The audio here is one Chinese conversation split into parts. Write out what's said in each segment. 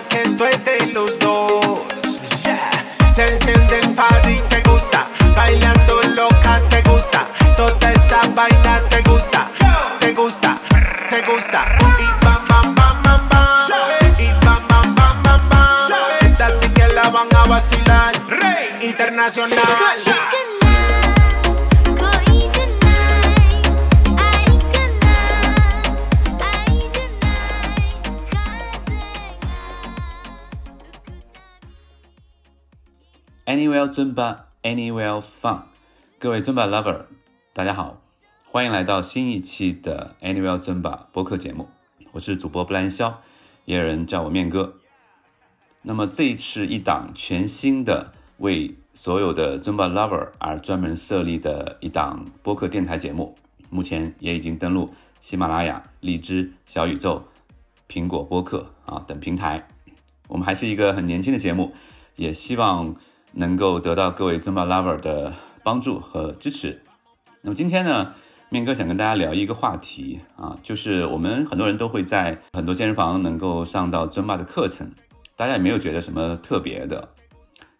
que esto es de los dos. Yeah. Se enciende el party, te gusta. Bailando loca, te gusta. Toda esta vaina te gusta. Te gusta, te gusta. Y bam, bam, bam, bam, bam. Y bam, bam, bam, bam, bam. Así que la van a vacilar. Rey internacional.，Anywhere Zumba，Anywhere Fun，各位 Zumba lover，大家好，欢迎来到新一期的 Anywhere Zumba 播客节目，我是主播布兰肖，也有人叫我面哥。那么这是一档全新的为所有的 Zumba lover 而专门设立的一档播客电台节目，目前也已经登录喜马拉雅、荔枝、小宇宙、苹果播客啊等平台。我们还是一个很年轻的节目，也希望能够得到各位 Zumba lover 的帮助和支持。那么今天呢，面哥想跟大家聊一个话题啊，就是我们很多人都会在很多健身房能够上到 Zumba 的课程。大家也没有觉得什么特别的，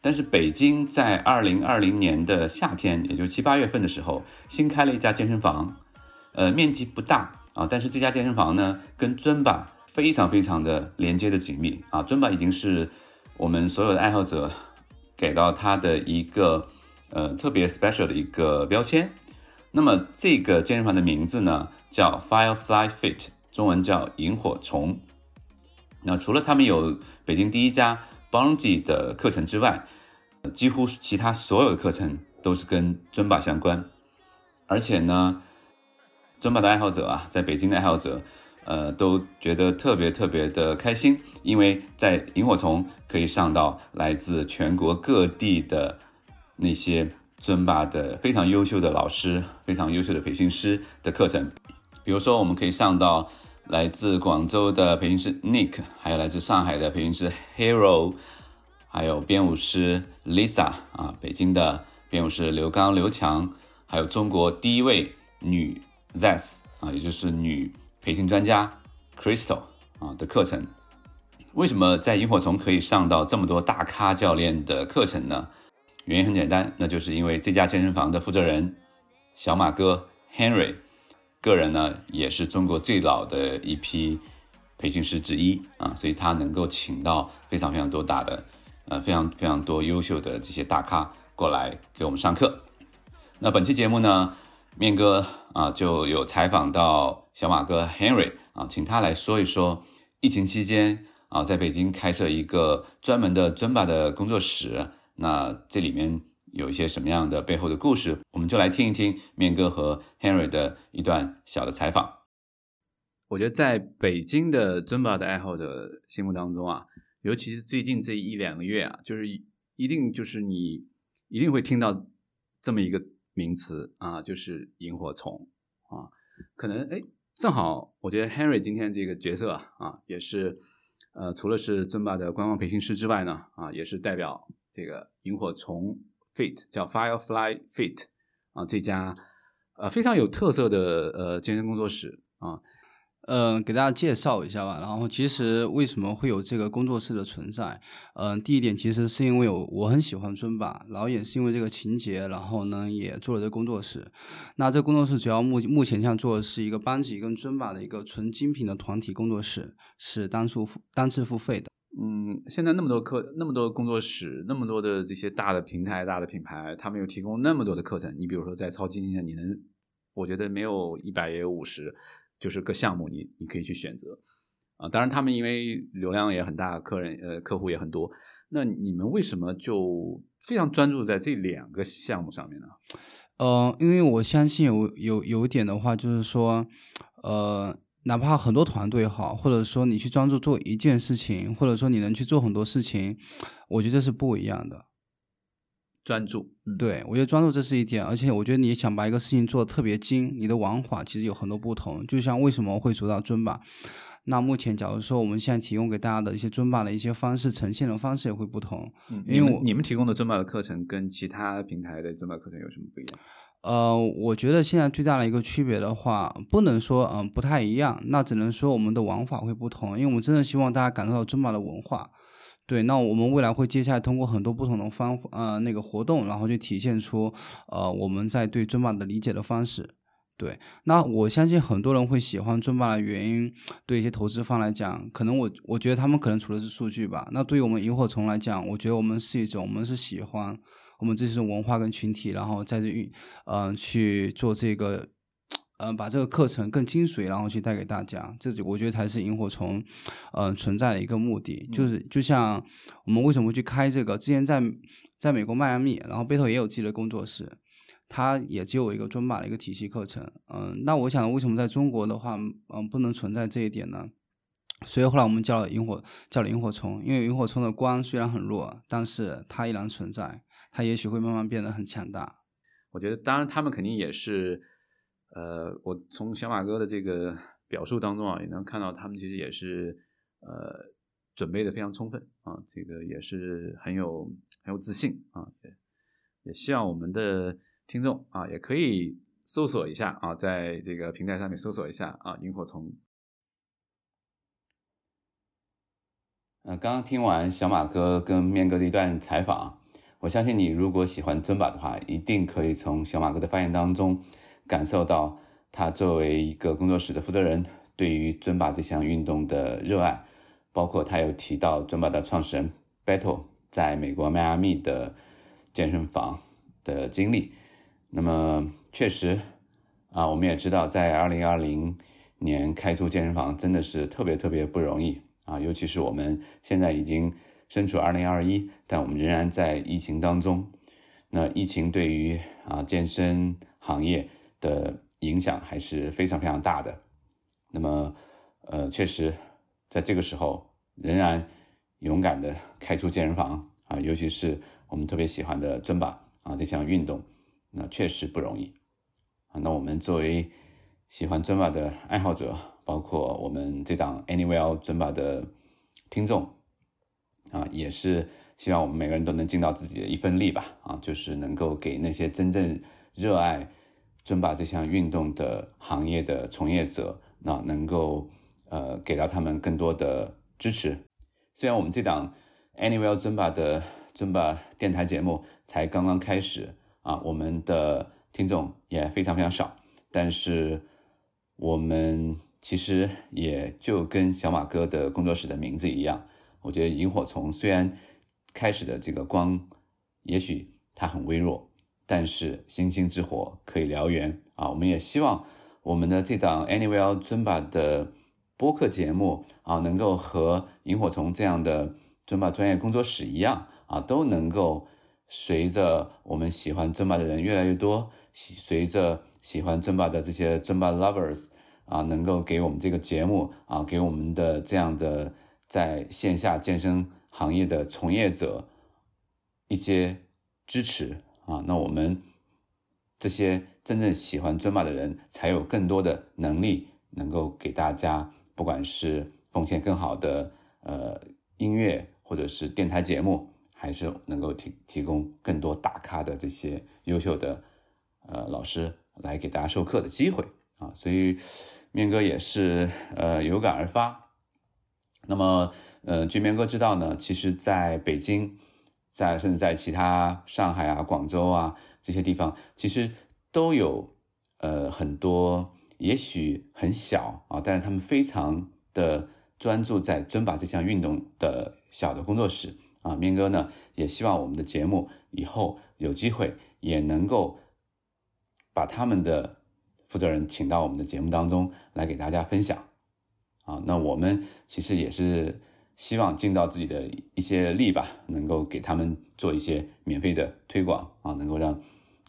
但是北京在二零二零年的夏天，也就七八月份的时候，新开了一家健身房，呃，面积不大啊，但是这家健身房呢，跟尊巴非常非常的连接的紧密啊，尊巴已经是我们所有的爱好者给到他的一个呃特别 special 的一个标签。那么这个健身房的名字呢，叫 Firefly Fit，中文叫萤火虫。那除了他们有北京第一家 Bunge 的课程之外，几乎其他所有的课程都是跟尊巴相关。而且呢，尊巴的爱好者啊，在北京的爱好者，呃，都觉得特别特别的开心，因为在萤火虫可以上到来自全国各地的那些尊巴的非常优秀的老师、非常优秀的培训师的课程。比如说，我们可以上到。来自广州的培训师 Nick，还有来自上海的培训师 Hero，还有编舞师 Lisa 啊，北京的编舞师刘刚、刘强，还有中国第一位女 Zes 啊，也就是女培训专家 Crystal 啊的课程。为什么在萤火虫可以上到这么多大咖教练的课程呢？原因很简单，那就是因为这家健身房的负责人小马哥 Henry。个人呢，也是中国最老的一批培训师之一啊，所以他能够请到非常非常多大的，呃，非常非常多优秀的这些大咖过来给我们上课。那本期节目呢，面哥啊就有采访到小马哥 Henry 啊，请他来说一说疫情期间啊，在北京开设一个专门的尊巴的工作室，那这里面。有一些什么样的背后的故事，我们就来听一听面哥和 Henry 的一段小的采访。我觉得在北京的尊巴的爱好者心目当中啊，尤其是最近这一两个月啊，就是一定就是你一定会听到这么一个名词啊，就是萤火虫啊。可能哎，正好我觉得 Henry 今天这个角色啊，也是呃，除了是尊巴的官方培训师之外呢，啊，也是代表这个萤火虫。Fit 叫 Firefly Fit 啊，这家呃非常有特色的呃健身工作室啊，嗯，给大家介绍一下吧。然后其实为什么会有这个工作室的存在？嗯，第一点其实是因为我我很喜欢尊巴，然后也是因为这个情节，然后呢也做了这个工作室。那这工作室主要目目前像做的是一个班级跟尊巴的一个纯精品的团体工作室，是单数付单次付费的。嗯，现在那么多课，那么多工作室，那么多的这些大的平台、大的品牌，他们又提供那么多的课程。你比如说在超级今天，你能，我觉得没有一百也有五十，就是个项目，你你可以去选择啊。当然，他们因为流量也很大，客人呃客户也很多。那你们为什么就非常专注在这两个项目上面呢？呃，因为我相信有有有一点的话，就是说，呃。哪怕很多团队好，或者说你去专注做一件事情，或者说你能去做很多事情，我觉得这是不一样的。专注，对我觉得专注这是一点，而且我觉得你想把一个事情做的特别精，你的玩法其实有很多不同。就像为什么会主到尊吧？那目前假如说我们现在提供给大家的一些尊吧的一些方式，呈现的方式也会不同。因为你们提供的尊吧的课程跟其他平台的尊吧课程有什么不一样？呃，我觉得现在最大的一个区别的话，不能说嗯不太一样，那只能说我们的玩法会不同，因为我们真的希望大家感受到尊巴的文化。对，那我们未来会接下来通过很多不同的方呃那个活动，然后去体现出呃我们在对尊巴的理解的方式。对，那我相信很多人会喜欢尊巴的原因，对一些投资方来讲，可能我我觉得他们可能除了是数据吧。那对于我们萤火虫来讲，我觉得我们是一种，我们是喜欢我们这种文化跟群体，然后在这运，嗯，去做这个，嗯，把这个课程更精髓，然后去带给大家。这我觉得才是萤火虫，嗯，存在的一个目的。就是就像我们为什么去开这个，之前在在美国迈阿密，然后背后也有自己的工作室。它也只有一个尊巴的一个体系课程，嗯，那我想为什么在中国的话，嗯，不能存在这一点呢？所以后来我们叫了萤火，叫了萤火虫，因为萤火虫的光虽然很弱，但是它依然存在，它也许会慢慢变得很强大。我觉得，当然他们肯定也是，呃，我从小马哥的这个表述当中啊，也能看到他们其实也是，呃，准备的非常充分啊，这个也是很有很有自信啊，也也希望我们的。听众啊，也可以搜索一下啊，在这个平台上面搜索一下啊，萤火虫。呃，刚刚听完小马哥跟面哥的一段采访，我相信你如果喜欢尊巴的话，一定可以从小马哥的发言当中感受到他作为一个工作室的负责人对于尊巴这项运动的热爱，包括他有提到尊巴的创始人 Battle 在美国迈阿密的健身房的经历。那么确实，啊，我们也知道，在二零二零年开出健身房真的是特别特别不容易啊！尤其是我们现在已经身处二零二一，但我们仍然在疫情当中。那疫情对于啊健身行业的影响还是非常非常大的。那么，呃，确实在这个时候，仍然勇敢的开出健身房啊，尤其是我们特别喜欢的尊巴啊这项运动。那确实不容易啊！那我们作为喜欢尊巴的爱好者，包括我们这档 Anywhere 尊巴的听众啊，也是希望我们每个人都能尽到自己的一份力吧！啊，就是能够给那些真正热爱尊巴这项运动的行业的从业者，那能够呃给到他们更多的支持。虽然我们这档 Anywhere 尊巴的尊巴电台节目才刚刚开始。啊，我们的听众也非常非常少，但是我们其实也就跟小马哥的工作室的名字一样，我觉得萤火虫虽然开始的这个光，也许它很微弱，但是星星之火可以燎原啊！我们也希望我们的这档 Anywhere 尊巴的播客节目啊，能够和萤火虫这样的尊巴专业工作室一样啊，都能够。随着我们喜欢尊巴的人越来越多，随着喜欢尊巴的这些尊巴 lovers 啊，能够给我们这个节目啊，给我们的这样的在线下健身行业的从业者一些支持啊，那我们这些真正喜欢尊巴的人才有更多的能力，能够给大家，不管是奉献更好的呃音乐，或者是电台节目。还是能够提提供更多大咖的这些优秀的呃老师来给大家授课的机会啊，所以面哥也是呃有感而发。那么呃，据面哥知道呢，其实在北京，在甚至在其他上海啊、广州啊这些地方，其实都有呃很多，也许很小啊，但是他们非常的专注在尊把这项运动的小的工作室。啊，明哥呢也希望我们的节目以后有机会也能够把他们的负责人请到我们的节目当中来给大家分享。啊，那我们其实也是希望尽到自己的一些力吧，能够给他们做一些免费的推广啊，能够让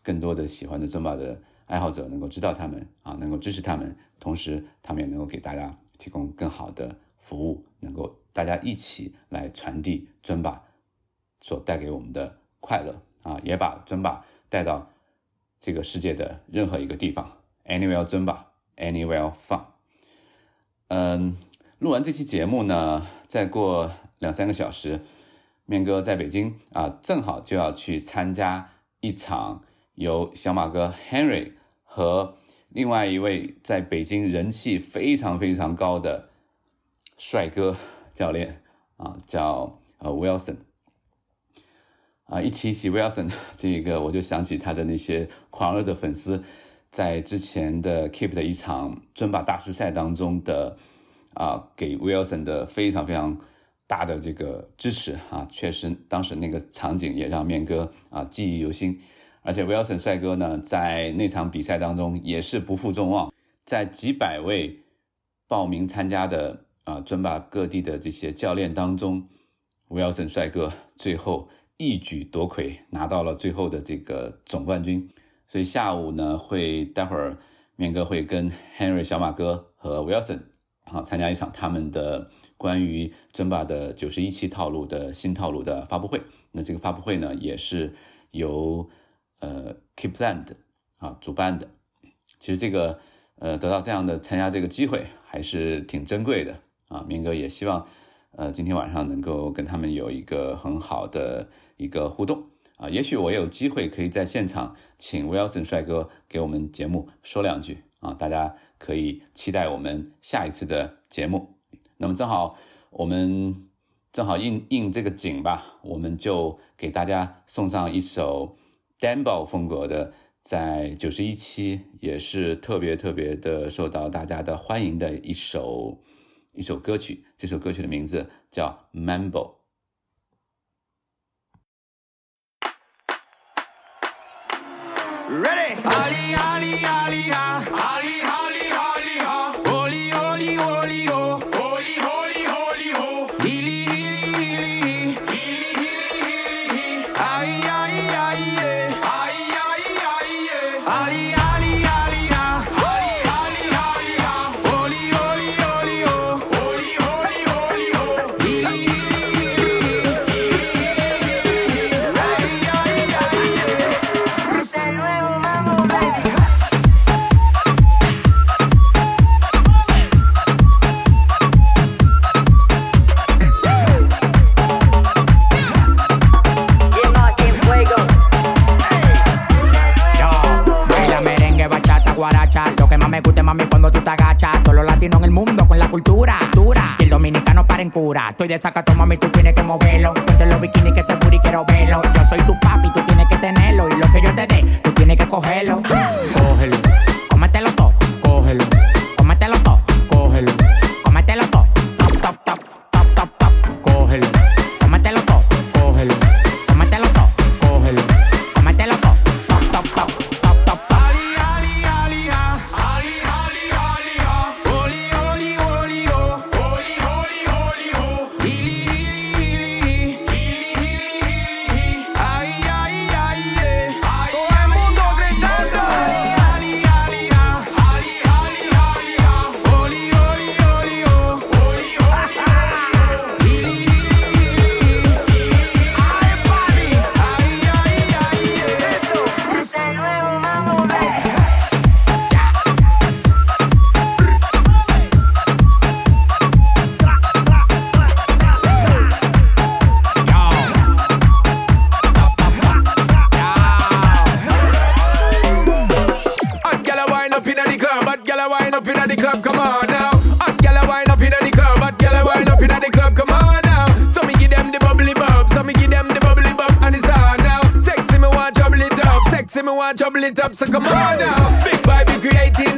更多的喜欢的尊巴的爱好者能够知道他们啊，能够支持他们，同时他们也能够给大家提供更好的服务，能够。大家一起来传递尊巴所带给我们的快乐啊，也把尊巴带到这个世界的任何一个地方。Anywhere 尊巴，Anywhere fun。嗯，录完这期节目呢，再过两三个小时，面哥在北京啊，正好就要去参加一场由小马哥 Henry 和另外一位在北京人气非常非常高的帅哥教练啊，叫呃 Wilson。啊，一提起 Wilson 这个，我就想起他的那些狂热的粉丝，在之前的 Keep 的一场尊巴大师赛当中的啊，给 Wilson 的非常非常大的这个支持啊，确实当时那个场景也让面哥啊记忆犹新。而且 Wilson 帅哥呢，在那场比赛当中也是不负众望，在几百位报名参加的啊尊巴各地的这些教练当中，Wilson 帅哥最后。一举夺魁，拿到了最后的这个总冠军。所以下午呢，会待会儿面哥会跟 Henry 小马哥和 Wilson 啊参加一场他们的关于尊巴的九十一期套路的新套路的发布会。那这个发布会呢，也是由呃 Keepland 啊主办的。其实这个呃得到这样的参加这个机会还是挺珍贵的啊。明哥也希望呃今天晚上能够跟他们有一个很好的。一个互动啊，也许我有机会可以在现场请 Wilson 帅哥给我们节目说两句啊，大家可以期待我们下一次的节目。那么正好我们正好应应这个景吧，我们就给大家送上一首 Danbo 风格的，在九十一期也是特别特别的受到大家的欢迎的一首一首歌曲。这首歌曲的名字叫 Mambo。Ready? Ali, Ali, Ali, ha. Ali, Estoy de sacato, mami, tú tienes que moverlo. Ponte los bikinis que se y quiero verlo. Yo soy tu papi, tú tienes que tenerlo. Y lo que yo te dé, wine up inna the club, hot gyal a wine up inna the club. Come on now. Hot gyal a wine up inna the club, hot gyal a wine up inna the club. Come on now. So me give them the bubbly bub, so me give them the bubbly bub, and it's on now. Sexy me want trouble it up, sexy me want trouble it up. So come on now. Big vibe creating,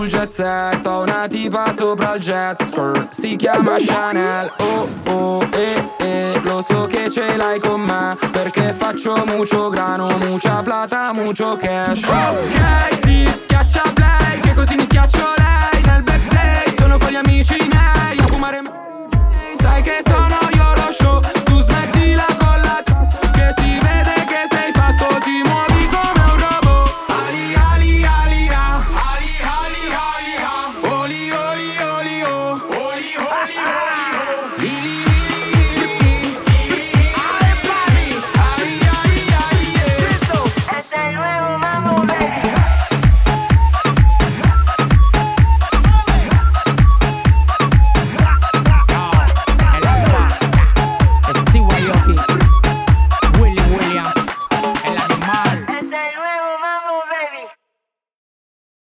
sul jet set Ho una tipa sopra il jet skirt. Si chiama Chanel Oh oh eh eh. Lo so che ce l'hai con me Perché faccio mucho grano Mucha plata, mucho cash. Ok, sì, schiaccia play Che così mi schiaccio lei. Nel backstage sono con gli amici miei A fumare Sai che sono io